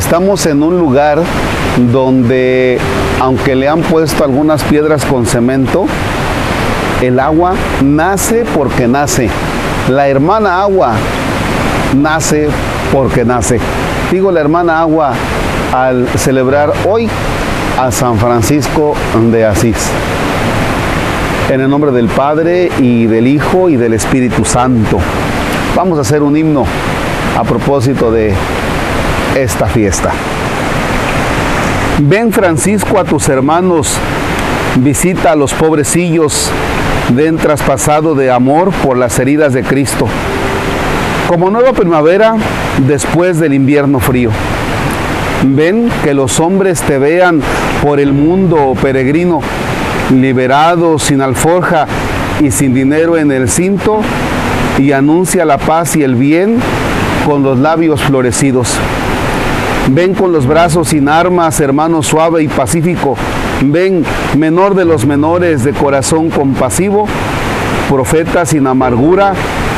estamos en un lugar donde, aunque le han puesto algunas piedras con cemento, el agua nace porque nace. La hermana agua nace porque nace. Digo la hermana agua al celebrar hoy a San Francisco de Asís. En el nombre del Padre y del Hijo y del Espíritu Santo. Vamos a hacer un himno a propósito de esta fiesta. Ven Francisco a tus hermanos, visita a los pobrecillos, den traspasado de amor por las heridas de Cristo. Como nueva primavera después del invierno frío. Ven que los hombres te vean por el mundo peregrino, liberado, sin alforja y sin dinero en el cinto, y anuncia la paz y el bien con los labios florecidos. Ven con los brazos sin armas, hermano suave y pacífico. Ven, menor de los menores, de corazón compasivo, profeta sin amargura,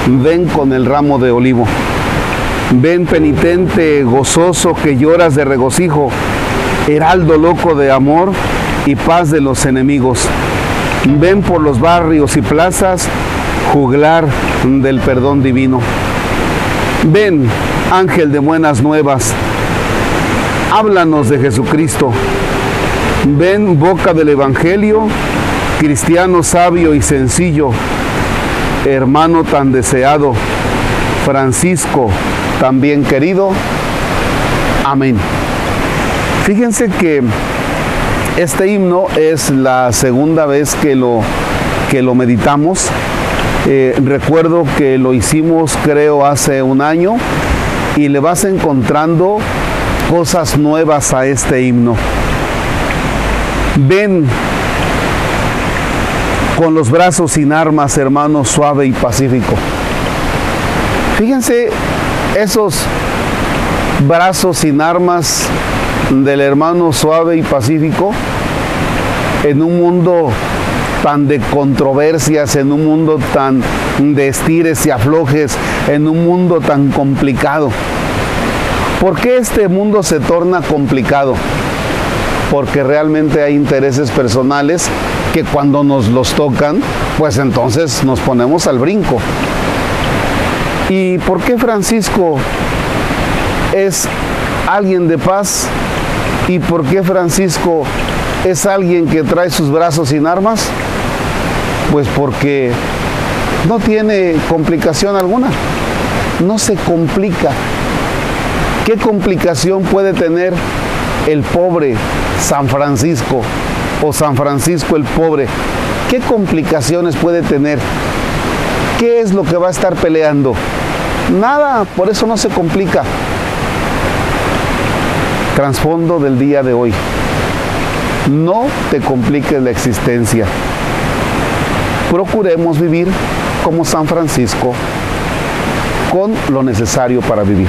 ven con el ramo de olivo. Ven penitente, gozoso, que lloras de regocijo, heraldo loco de amor y paz de los enemigos. Ven por los barrios y plazas, juglar del perdón divino. Ven, ángel de buenas nuevas, háblanos de Jesucristo. Ven boca del Evangelio, cristiano sabio y sencillo, hermano tan deseado, Francisco también querido. Amén. Fíjense que este himno es la segunda vez que lo, que lo meditamos. Eh, recuerdo que lo hicimos creo hace un año y le vas encontrando cosas nuevas a este himno. Ven con los brazos sin armas, hermano, suave y pacífico. Fíjense esos brazos sin armas del hermano suave y pacífico en un mundo tan de controversias, en un mundo tan de estires y aflojes, en un mundo tan complicado. ¿Por qué este mundo se torna complicado? Porque realmente hay intereses personales que cuando nos los tocan, pues entonces nos ponemos al brinco. ¿Y por qué Francisco es alguien de paz? ¿Y por qué Francisco es alguien que trae sus brazos sin armas? Pues porque no tiene complicación alguna, no se complica, ¿Qué complicación puede tener el pobre San Francisco o San Francisco el pobre? ¿Qué complicaciones puede tener? ¿Qué es lo que va a estar peleando? Nada, por eso no se complica. Transfondo del día de hoy. No te compliques la existencia. Procuremos vivir como San Francisco con lo necesario para vivir.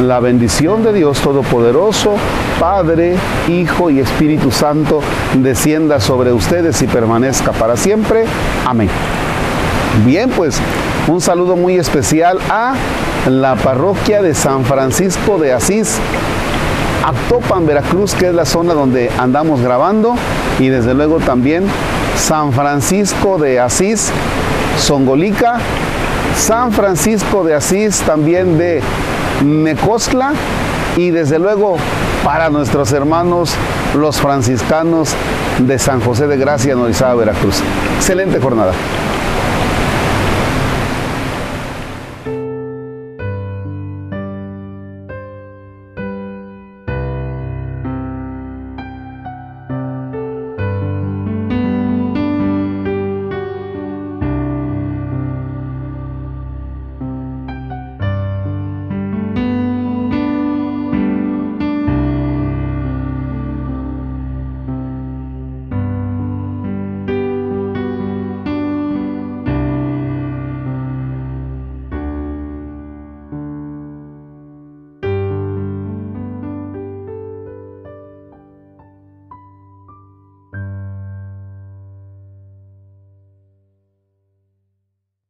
La bendición de Dios Todopoderoso, Padre, Hijo y Espíritu Santo, descienda sobre ustedes y permanezca para siempre. Amén. Bien, pues un saludo muy especial a la parroquia de San Francisco de Asís, Actopan, Veracruz, que es la zona donde andamos grabando, y desde luego también San Francisco de Asís, Songolica, San Francisco de Asís también de Necostla y desde luego para nuestros hermanos los franciscanos de San José de Gracia, en Orizaba, Veracruz. Excelente jornada.